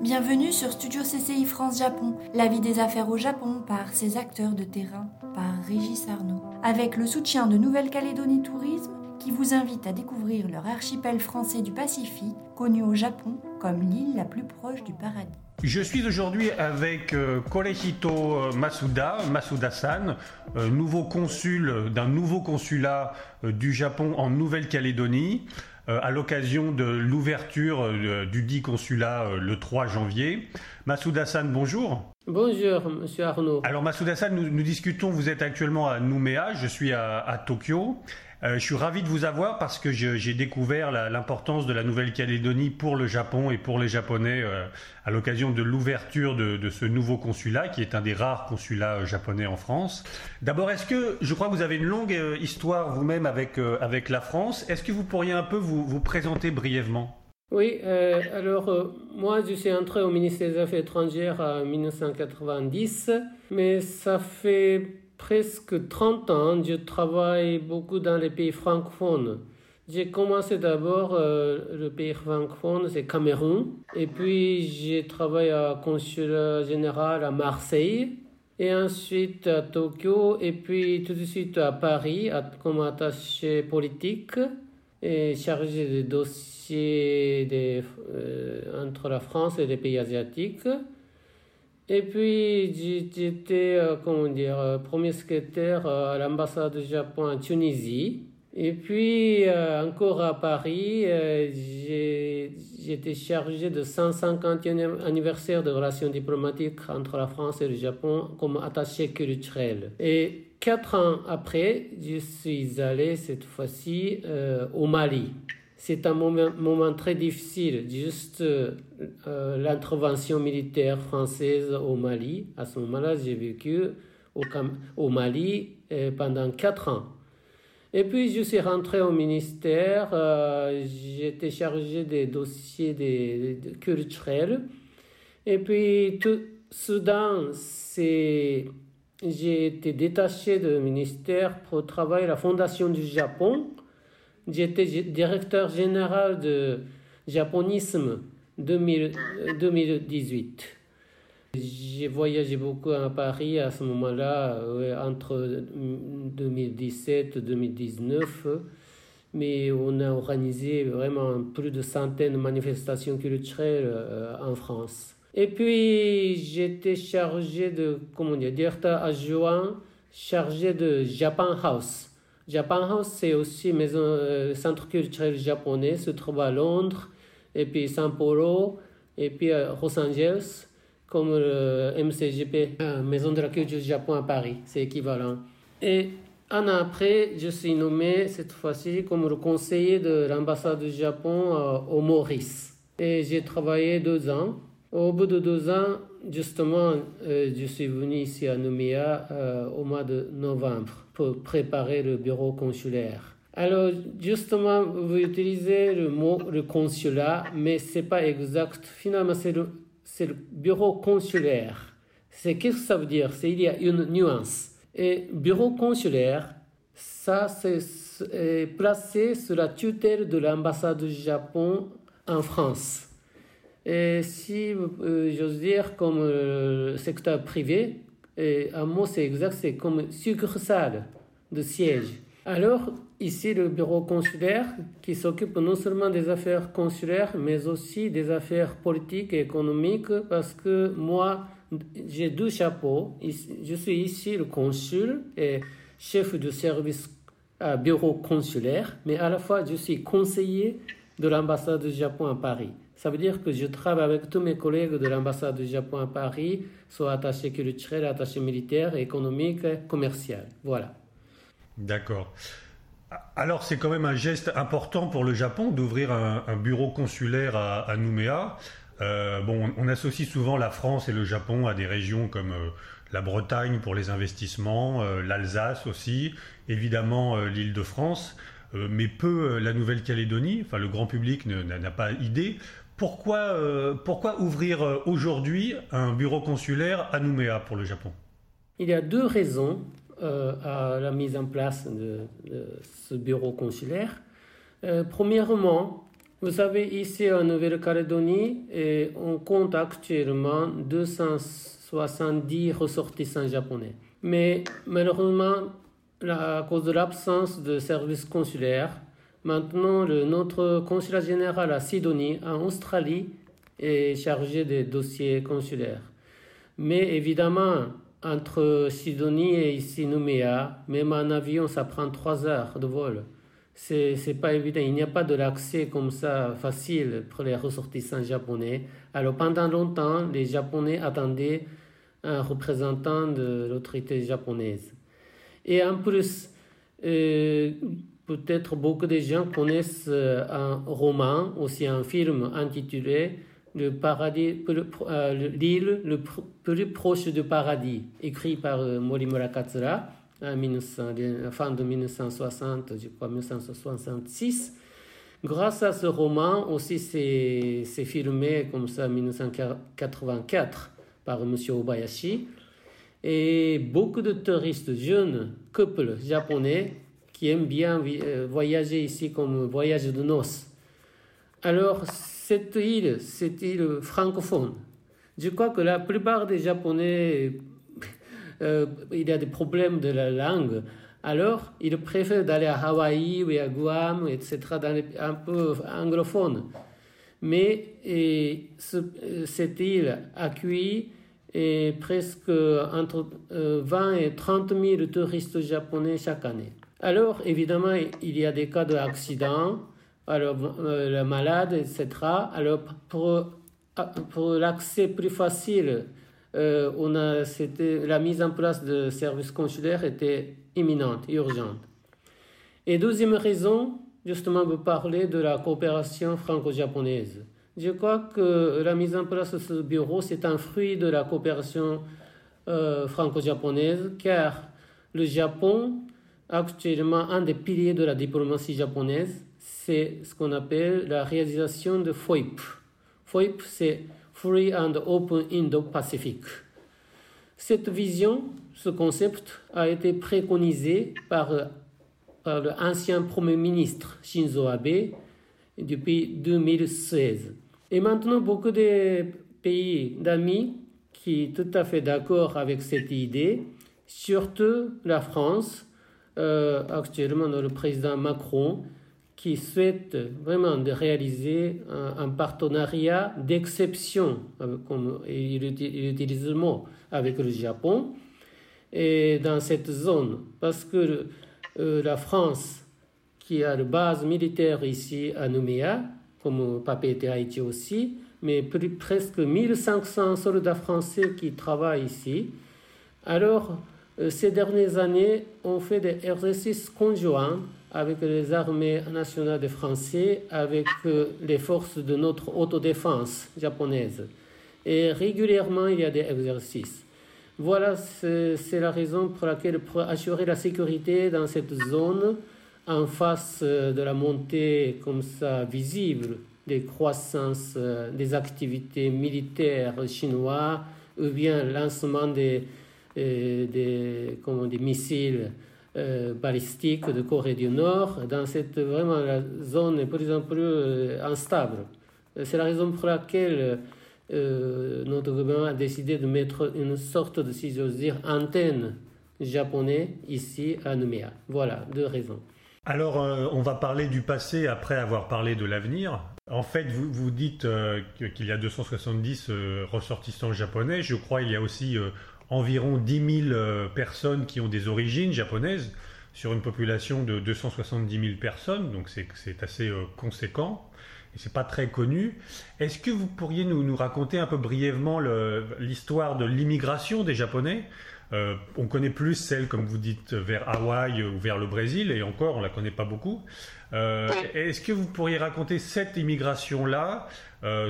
Bienvenue sur Studio CCI France Japon, la vie des affaires au Japon par ses acteurs de terrain, par Régis Arnaud, avec le soutien de Nouvelle-Calédonie Tourisme qui vous invite à découvrir leur archipel français du Pacifique, connu au Japon comme l'île la plus proche du paradis. Je suis aujourd'hui avec euh, Korehito Masuda, Masuda-san, euh, nouveau consul d'un nouveau consulat euh, du Japon en Nouvelle-Calédonie. Euh, à l'occasion de l'ouverture euh, du dit consulat euh, le 3 janvier. Massoud Hassan, bonjour. Bonjour, monsieur Arnaud. Alors, Massoud Hassan, nous, discutons, vous êtes actuellement à Nouméa, je suis à Tokyo. Euh, je suis ravi de vous avoir parce que j'ai découvert l'importance de la Nouvelle-Calédonie pour le Japon et pour les Japonais euh, à l'occasion de l'ouverture de, ce nouveau consulat qui est un des rares consulats euh, japonais en France. D'abord, est-ce que je crois que vous avez une longue histoire vous-même avec, la France. Est-ce que vous pourriez un peu vous présenter brièvement? Oui, alors moi je suis entré au ministère des Affaires étrangères en 1990, mais ça fait presque 30 ans, je travaille beaucoup dans les pays francophones. J'ai commencé d'abord euh, le pays francophone, c'est Cameroun. Et puis j'ai travaillé à consulat général à Marseille. Et ensuite à Tokyo. Et puis tout de suite à Paris comme attaché politique et chargé des dossiers euh, entre la France et les pays asiatiques. Et puis, j'étais, euh, comment dire, euh, premier secrétaire euh, à l'ambassade du Japon en Tunisie. Et puis, encore à Paris, j'étais chargé de 150e anniversaire de relations diplomatiques entre la France et le Japon comme attaché culturel. Et quatre ans après, je suis allé cette fois-ci au Mali c'est un moment, très difficile, juste euh, l'intervention militaire française au Mali. À ce moment-là, j'ai vécu au, Mali euh, pendant quatre ans. Et puis, je suis rentré au ministère, euh, j'étais chargé des dossiers culturels. Et puis, tout, soudain, j'ai été détaché du ministère pour travailler à la Fondation du Japon J'étais directeur général de japonisme 2018. J'ai voyagé beaucoup à Paris à ce moment-là, entre 2017 et 2019. Mais on a organisé vraiment plus de centaines de manifestations culturelles euh, en France. Et puis, j'étais chargé de, comment dire, directeur adjoint chargé de Japan House. Japan House, c'est aussi maison, euh, centre culturel japonais, se trouve à Londres, et puis San Paulo, et puis à Los Angeles, comme le MCGP, euh, Maison de la culture du Japon à Paris, c'est équivalent. Et un an après, je suis nommé cette fois-ci comme le conseiller de l'ambassade du Japon euh, au Maurice. Et j'ai travaillé deux ans. Au bout de deux ans, justement, je suis venu ici à Nouméa au mois de novembre pour préparer le bureau consulaire. Alors, justement, vous utilisez le mot le consulat, mais c'est pas exact. Finalement, c'est le, le bureau consulaire. C'est qu'est-ce que ça veut dire? Il y a une nuance. Et bureau consulaire, ça, c'est placé sous la tutelle de l'ambassade du Japon en France. Et si euh, j'ose dire, comme euh, secteur privé, et un mot c'est exact, c'est comme succursale de siège. Alors, ici, le bureau consulaire qui s'occupe non seulement des affaires consulaires, mais aussi des affaires politiques et économiques, parce que moi, j'ai deux chapeaux. Je suis ici le consul et chef du service à bureau consulaire, mais à la fois je suis conseiller de l'ambassade du Japon à Paris. Ça veut dire que je travaille avec tous mes collègues de l'ambassade du Japon à Paris, soit attachés culturels, attachés militaires, économiques, commerciaux. Voilà. D'accord. Alors c'est quand même un geste important pour le Japon d'ouvrir un, bureau consulaire à, Nouméa. Euh, bon, on associe souvent la France et le Japon à des régions comme euh, la Bretagne pour les investissements, euh, l'Alsace aussi, évidemment l'île de France, mais peu la Nouvelle-Calédonie. Enfin, le grand public n'a pas idée. Pourquoi, pourquoi ouvrir aujourd'hui un bureau consulaire à Nouméa pour le Japon? Il y a deux raisons euh, à la mise en place de, ce bureau consulaire. Euh, premièrement, Vous savez, ici en Nouvelle-Calédonie, on compte actuellement 270 ressortissants japonais. Mais malheureusement, à cause de l'absence de services consulaires, maintenant notre consulat général à Sydney, en Australie, est chargé des dossiers consulaires. Mais évidemment, entre Sidonie et ici Nouméa, même en avion, ça prend trois heures de vol. C'est, c'est pas évident. Il n'y a pas de l'accès comme ça facile pour les ressortissants japonais. Alors pendant longtemps, les Japonais attendaient un représentant de l'autorité japonaise. Et en plus, euh, peut-être beaucoup de gens connaissent euh, un roman, aussi un film intitulé le paradis, euh, l'île le plus proche du paradis, écrit par euh, Morimura Katsura fin de 1960, je crois 1966. Grâce à ce roman, aussi c'est filmé comme ça en 1984 par M. Obayashi. Et beaucoup de touristes jeunes, couples japonais, qui aiment bien euh, voyager ici comme voyage de noces. Alors, cette île, cette île francophone, je crois que la plupart des Japonais, euh, il y a des problèmes de la langue. Alors, ils préfèrent d'aller à Hawaï ou à Guam, etc., dans un peu anglophone. Mais et, cette île accueille presque entre 20 et 30 000 touristes japonais chaque année. Alors, évidemment, il y a des cas d'accident alors euh, le malade, etc. Alors pour, pour l'accès plus facile, euh, on a, la mise en place de services consulaires était imminente, urgente. Et deuxième raison, justement, vous parler de la coopération franco-japonaise. Je crois que la mise en place de ce bureau, c'est un fruit de la coopération euh, franco-japonaise, car le Japon, actuellement un des piliers de la diplomatie japonaise, c'est ce qu'on appelle la réalisation de FOIP. FOIP, c'est Free and Open Indo-Pacific. Cette vision, ce concept, a été préconisé par, l'ancien Premier ministre Shinzo Abe depuis 2016. Et maintenant, beaucoup de pays d'amis qui sont tout à fait d'accord avec cette idée, surtout la France, euh, actuellement le président Macron, qui souhaite vraiment de réaliser un, partenariat d'exception, comme il, utilise le mot, avec le Japon, et dans cette zone, parce que euh, la France, qui a une base militaire ici à Nouméa, comme Papeete Haïti aussi, mais presque 1500 soldats français qui travaillent ici. Alors, euh, ces dernières années, on fait des exercices conjoints avec les armées nationales des Français, avec euh, les forces de notre autodéfense japonaise. Et régulièrement, il y a des exercices. Voilà, c'est la raison pour laquelle, pour assurer la sécurité dans cette zone, en face euh, de la montée comme ça visible des croissances, euh, des activités militaires chinoises, ou bien lancement des, des, comment, des missiles euh, balistique de Corée du Nord. Dans cette vraiment la zone est de plus en plus euh, instable. C'est la raison pour laquelle euh, notre gouvernement a décidé de mettre une sorte de, si j'ose dire, antenne japonaise ici à Nouméa. Voilà, deux raisons. Alors, on va parler du passé après avoir parlé de l'avenir. En fait, vous, vous dites qu'il y a 270 ressortissants japonais. Je crois qu'il y a aussi environ 10 000 euh, personnes qui ont des origines japonaises sur une population de 270 000 personnes, donc c'est assez euh, conséquent et c'est pas très connu. Est-ce que vous pourriez nous, nous raconter un peu brièvement l'histoire de l'immigration des Japonais? Euh, on connaît plus celle, comme vous dites, vers Hawaï ou vers le Brésil, et encore, on la connaît pas beaucoup. Est-ce que vous pourriez raconter cette immigration-là,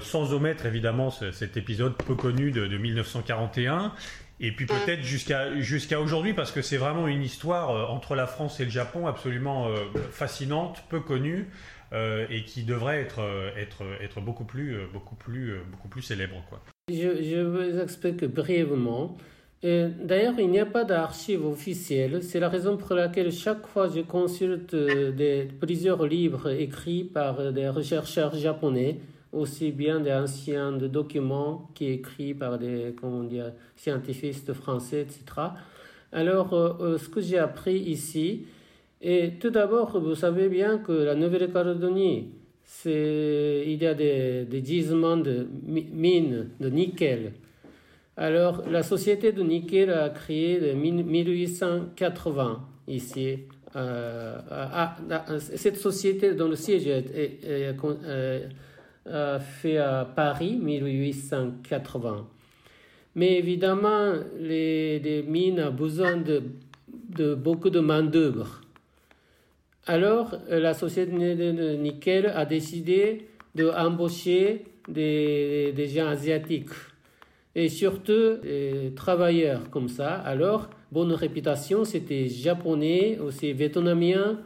sans omettre évidemment cet épisode peu connu de, de 1941, et puis peut-être jusqu'à jusqu'à aujourd'hui, parce que c'est vraiment une histoire euh, entre la France et le Japon absolument euh, fascinante, peu connue, euh, et qui devrait être, être, être beaucoup, plus, beaucoup, plus, beaucoup plus célèbre. Quoi. Je, je vous explique brièvement. D'ailleurs, il n'y a pas d'archives officielles. C'est la raison pour laquelle chaque fois je consulte des, plusieurs livres écrits par des chercheurs japonais, aussi bien des anciens documents qui écrits par des comment dire, scientifiques français, etc. Alors, ce que j'ai appris ici, et tout d'abord, vous savez bien que la Nouvelle-Calédonie, il y a des, des, gisements de mines de nickel. Alors, la société de nickel a créé en 1880 ici. Euh, cette société dont le siège est, fait à Paris 1880. Mais évidemment, les, mines ont besoin de, de beaucoup de main-d'œuvre. Alors, euh, la société de nickel a décidé d'embaucher des, des gens asiatiques et surtout des travailleurs comme ça. Alors, bonne réputation, c'était japonais, aussi vietnamien.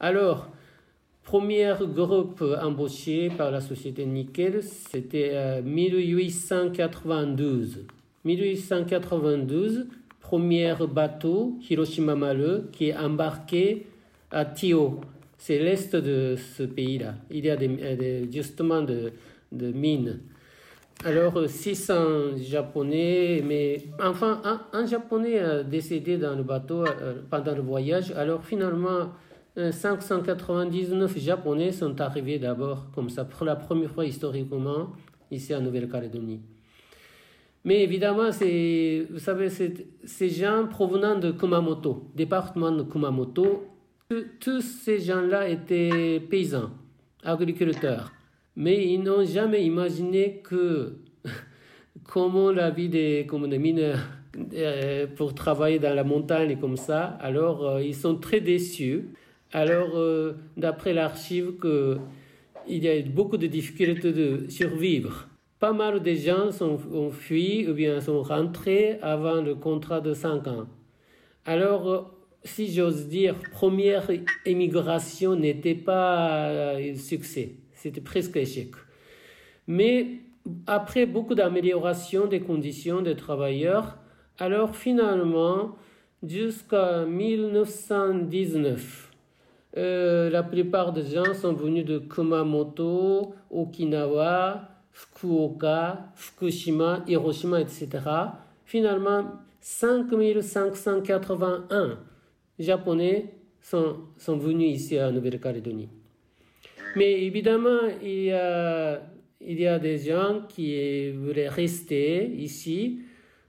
Alors, premier groupe embauché par la société Nickel, c'était 1892. 1892, premier bateau, Hiroshima Maru, qui est embarqué à Tio. C'est l'est de ce pays-là. Il y a des, justement de, de, mines. Alors, 600 Japonais, mais enfin, un, Japonais a décédé dans le bateau euh, pendant le voyage. Alors, finalement, 599 Japonais sont arrivés d'abord, comme ça, pour la première fois historiquement, ici en Nouvelle-Calédonie. Mais évidemment, vous savez, ces gens provenant de Kumamoto, département de Kumamoto, tous ces gens-là étaient paysans, agriculteurs. Mais ils n'ont jamais imaginé que comment la vie des, comme des mineurs euh, pour travailler dans la montagne comme ça. Alors, euh, ils sont très déçus. Alors, euh, d'après l'archive, il y a beaucoup de difficultés de survivre. Pas mal de gens ont fui ou bien sont rentrés avant le contrat de 5 ans. Alors, si j'ose dire, première émigration n'était pas un succès. C'était presque échec. Mais après beaucoup d'amélioration des conditions des travailleurs, alors finalement, jusqu'à 1919, euh, la plupart des gens sont venus de Kumamoto, Okinawa, Fukuoka, Fukushima, Hiroshima, etc. Finalement, 5581 Japonais sont, sont venus ici à Nouvelle-Calédonie. Mais évidemment, il y, a, il y a des gens qui voulaient rester ici,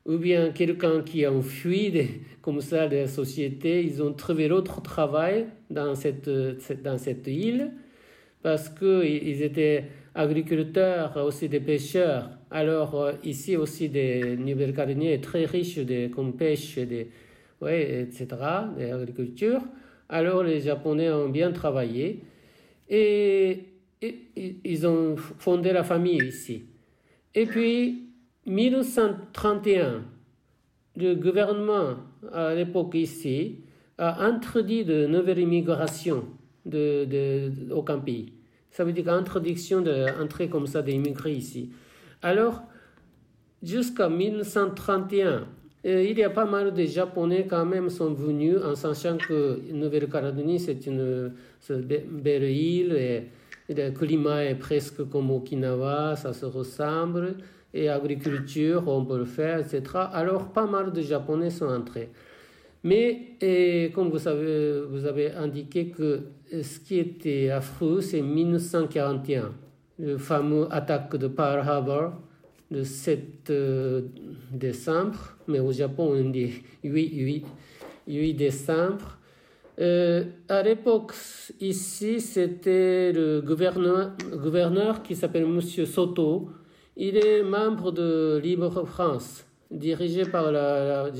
ou bien quelqu'un qui a fui comme ça de la société, ils ont trouvé l'autre travail dans cette, dans cette île, parce qu'ils étaient agriculteurs, aussi des pêcheurs. Alors euh, ici aussi, des Nouvelle-Calédonie très riches de, comme pêche, des, ouais, etc., l'agriculture. Alors les Japonais ont bien travaillé et, ils ont fondé la famille ici. Et puis, 1931, le gouvernement à l'époque ici a introduit de nouvelles immigrations de, de, au pays. Ça veut dire introduction d'entrée comme ça d'immigrés ici. Alors, jusqu'à 1931, il y a pas mal de Japonais quand même sont venus en sachant que Nouvelle-Calédonie c'est une, belle île et, le climat est presque comme Okinawa, ça se ressemble et agriculture on peut le faire, etc. Alors pas mal de Japonais sont entrés. Mais comme vous savez, vous avez indiqué que ce qui était affreux, c'est 1941, le fameux attaque de Pearl Harbor le 7 euh, décembre, mais au Japon on dit 8, 8, décembre. Euh, à l'époque, ici, c'était le gouverneur, gouverneur qui s'appelle Monsieur Soto. Il est membre de Libre France, dirigé par, le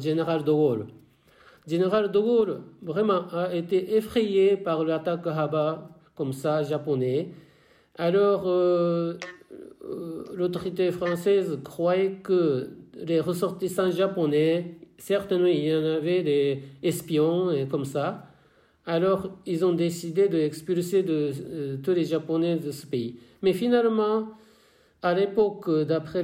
général de Gaulle. Général de Gaulle, vraiment, a été effrayé par l'attaque Haba, comme ça, japonais. Alors, euh, euh, l'autorité française croyait que les ressortissants japonais, certainement il y en avait des espions et comme ça, alors ils ont décidé d'expulser de, euh, tous les Japonais de ce pays. Mais finalement, à l'époque, d'après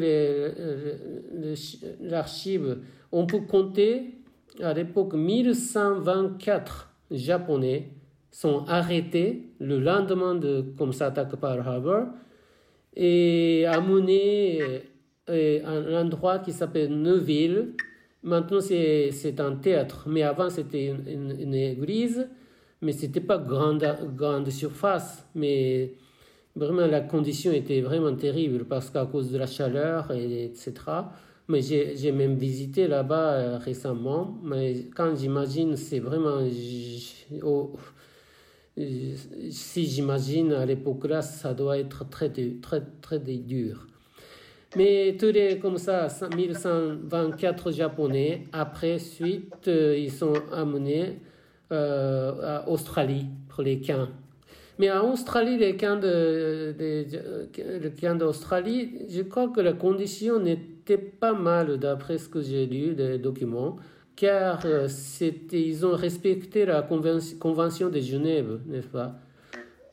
l'archive, on peut compter à l'époque 1124 Japonais sont arrêtés le lendemain de comme ça attaque par Harbor. Et amenés à un endroit qui s'appelle Neuville. Maintenant, c'est un théâtre, mais avant, c'était une, une, église, mais c'était pas grande, grande surface, mais vraiment la condition était vraiment terrible parce qu'à cause de la chaleur, et, etc. Mais j'ai même visité là-bas euh, récemment, mais quand j'imagine, c'est vraiment... Oh, si j'imagine à l'époque là, ça doit être très, très, très dur. Mais tous les, comme ça, 1124 Japonais, après, suite, euh, ils sont amenés euh, à Australie pour les camps. Mais en Australie, les camps de, de, camps d'Australie, je crois que la condition n'était pas mal d'après ce que j'ai lu, les documents car euh, ils ont respecté la convention de Genève, n'est-ce pas?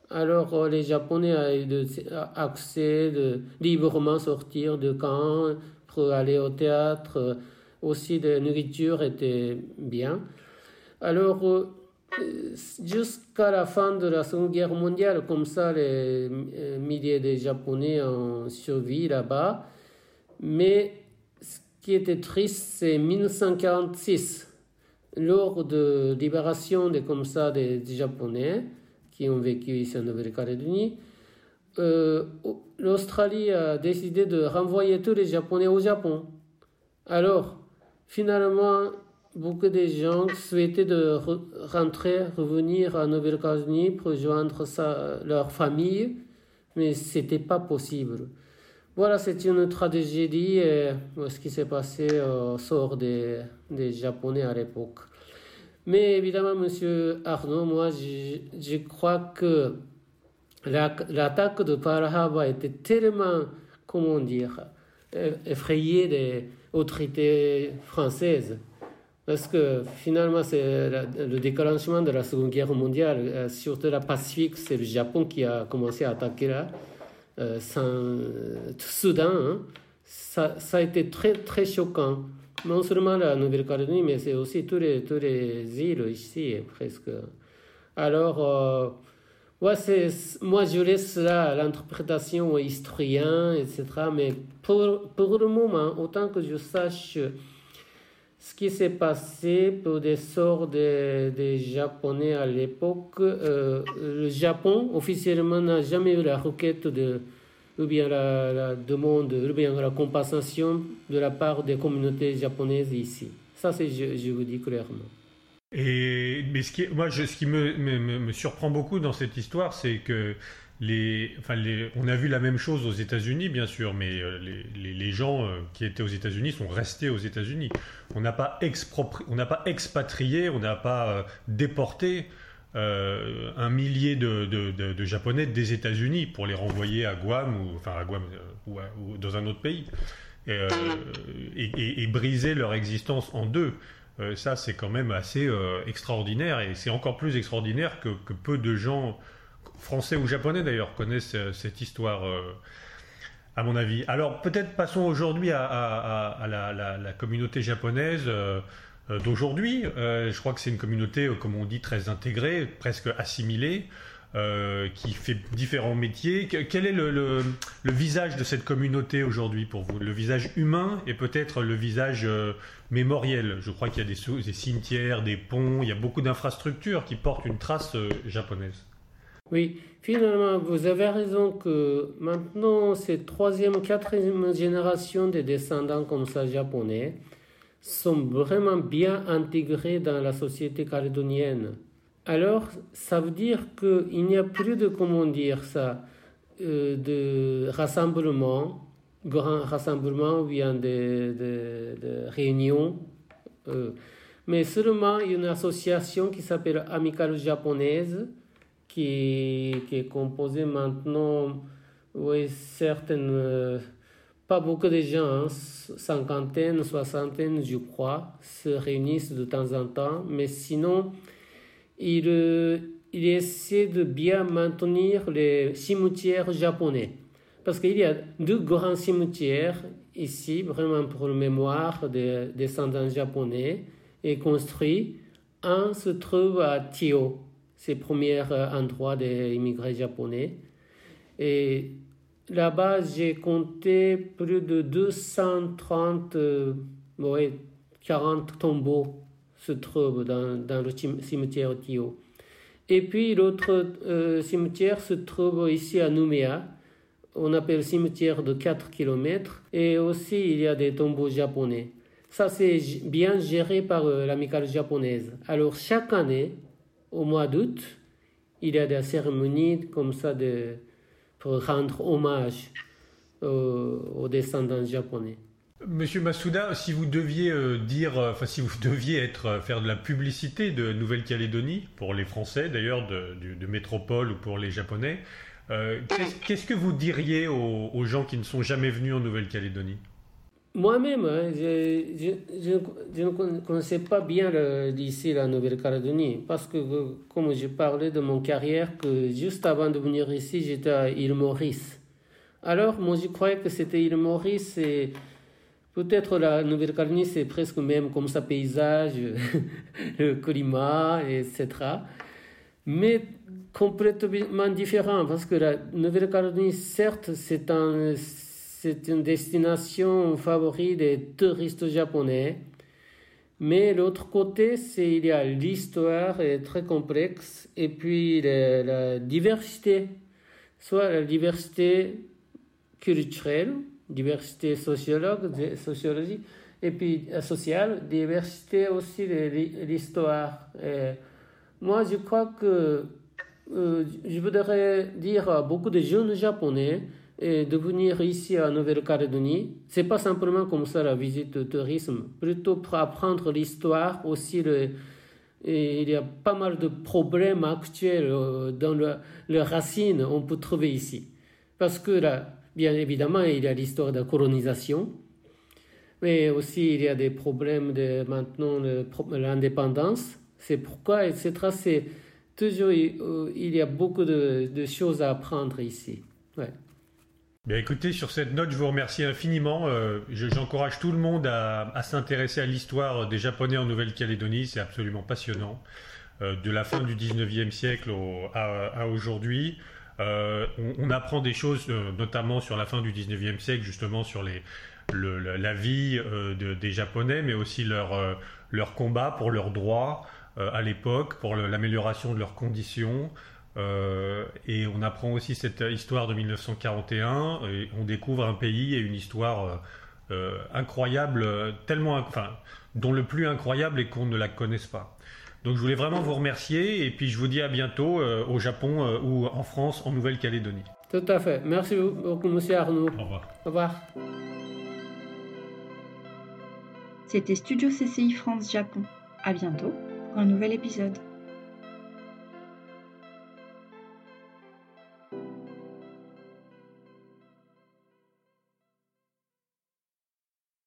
Alors euh, les Japonais ont accès de librement sortir de camp pour aller au théâtre. Aussi, la nourriture était bien. Alors, euh, jusqu'à la fin de la Seconde Guerre mondiale, comme ça, les milliers de Japonais ont survécu là-bas. Mais qui était triste, c'est 1946, lors de libération de, comme ça des, Japonais qui ont vécu ici en Nouvelle-Calédonie. Euh, L'Australie a décidé de renvoyer tous les Japonais au Japon. Alors, finalement, beaucoup de gens souhaitaient rentrer, revenir à Nouvelle-Calédonie pour rejoindre leur famille, mais c'était pas possible. Voilà, c'est une tragédie, euh, ce qui s'est passé au sort des, des Japonais à l'époque. Mais évidemment, Monsieur Arnaud, moi, je, je crois que l'attaque de Pearl Harbor était tellement, comment dire, euh, effrayée des autorités françaises. Parce que finalement, c'est le déclenchement de la Seconde Guerre mondiale, euh, surtout la Pacifique, c'est le Japon qui a commencé à attaquer là euh, soudain, hein, ça, a été très, très choquant. Non seulement la Nouvelle-Calédonie, mais c'est aussi tous les, tous les îles ici, presque. Alors, euh, ouais, moi, je laisse là l'interprétation aux historiens, etc. Mais pour, pour le moment, autant que je sache ce qui s'est passé pour des sorts des, des Japonais à l'époque, euh, le Japon officiellement n'a jamais eu la requête de, ou bien la, demande, ou bien la compensation de la part des communautés japonaises ici. Ça, c'est, je, je vous dis clairement. Et mais ce qui, moi, je, ce qui me, me, me, surprend beaucoup dans cette histoire, c'est que on a vu la même chose aux États-Unis, bien sûr, mais euh, les, gens euh, qui étaient aux États-Unis sont restés aux États-Unis. On n'a pas expatrié, on n'a pas euh, déporté un millier de, Japonais des États-Unis pour les renvoyer à Guam ou dans un autre pays et, briser leur existence en deux. ça, c'est quand même assez extraordinaire et c'est encore plus extraordinaire que peu de gens français ou japonais d'ailleurs, connaissent euh, cette histoire, euh, à mon avis. Alors peut-être passons aujourd'hui à, la, communauté japonaise euh, d'aujourd'hui. je crois que c'est une communauté, comme on dit, très intégrée, presque assimilée. qui fait différents métiers. Quel est le, visage de cette communauté aujourd'hui pour vous? Le visage humain et peut-être le visage mémoriel? Je crois qu'il y a des, des, cimetières, des ponts, il y a beaucoup d'infrastructures qui portent une trace japonaise. Oui, finalement, vous avez raison que maintenant, cette troisième, quatrième génération de descendants comme ça japonais sont vraiment bien intégrés dans la société calédonienne. Alors, ça veut dire qu'il n'y a plus de, comment dire ça, euh, de rassemblement, grand rassemblement ou bien de, de, euh, mais seulement une association qui s'appelle Amicale japonaise, qui, est composé maintenant, oui, certaines, euh, pas beaucoup de gens, hein, cinquantaine, soixantaine, je crois, se réunissent de temps en temps, mais sinon, il, euh, il essaie de bien maintenir les cimetières japonais. parce qu'il y a deux grands cimetières ici, vraiment pour le mémoire des descendants japonais, et construits. Un se trouve à Tio, c'est le premier endroit des immigrés japonais. Et là-bas, j'ai compté plus de 230, euh, 40 tombeaux se trouvent dans, dans le cimetière Tio. Et puis l'autre euh, cimetière se trouve ici à Nouméa. On appelle cimetière de 4 km. Et aussi, il y a des tombeaux japonais. Ça, c'est bien géré par euh, l'amicale japonaise. Alors, chaque année, au mois d'août, il y a des cérémonies comme ça de, pour rendre hommage aux descendants japonais. Monsieur Masouda, si vous deviez euh, dire, euh, enfin si vous deviez être euh, faire de la publicité de Nouvelle-Calédonie pour les Français d'ailleurs de, métropole ou pour les Japonais, qu'est-ce que vous diriez aux, gens qui ne sont jamais venus en Nouvelle-Calédonie? Moi-même, hein, je, ne connaissais pas bien d'ici la Nouvelle-Calédonie parce que comme je parlais de mon carrière, que juste avant de venir ici, j'étais à île Maurice. Alors moi je croyais que c'était île Maurice et Peut-être la Nouvelle-Calédonie, c'est presque même comme ça, paysage, le climat, etc. Mais complètement différent, parce que la Nouvelle-Calédonie, certes, c'est un, c'est une destination favorite des touristes japonais, mais l'autre côté, c'est il y a l'histoire très complexe, et puis la, la diversité, soit la diversité culturelle, diversité sociologue, sociologie, et puis sociale, diversité aussi de l'histoire. Moi, je crois que euh, je voudrais dire à beaucoup de jeunes japonais de venir ici à Nouvelle-Calédonie. C'est pas simplement comme ça la visite de tourisme, plutôt pour apprendre l'histoire aussi. Il y a pas mal de problèmes actuels euh, dans le, les racines on peut trouver ici. Parce que Bien évidemment, il y a l'histoire de la colonisation, mais aussi il y a des problèmes de maintenant l'indépendance. C'est pourquoi, etc. C'est toujours euh, il y a beaucoup de, choses à apprendre ici. Ouais. Écoutez, sur cette note, je vous remercie infiniment. Euh, j'encourage tout le monde à, s'intéresser à l'histoire des Japonais en Nouvelle-Calédonie. C'est absolument passionnant. Euh, de la fin du 19e siècle à aujourd'hui. Euh, on, apprend des choses, euh, notamment sur la fin du 19e siècle, justement sur la vie des Japonais, mais aussi leur, leur combat pour leurs droits à l'époque, pour l'amélioration de leurs conditions. Et on apprend aussi cette histoire de 1941, et on découvre un pays et une histoire incroyable, tellement, enfin, dont le plus incroyable est qu'on ne la connaisse pas. Donc je voulais vraiment vous remercier et puis je vous dis à bientôt euh, au Japon euh, ou en France, en Nouvelle-Calédonie. Tout à fait. Merci beaucoup, monsieur Arnaud. Au revoir. Au revoir. C'était Studio CCI France Japon. À bientôt pour un nouvel épisode.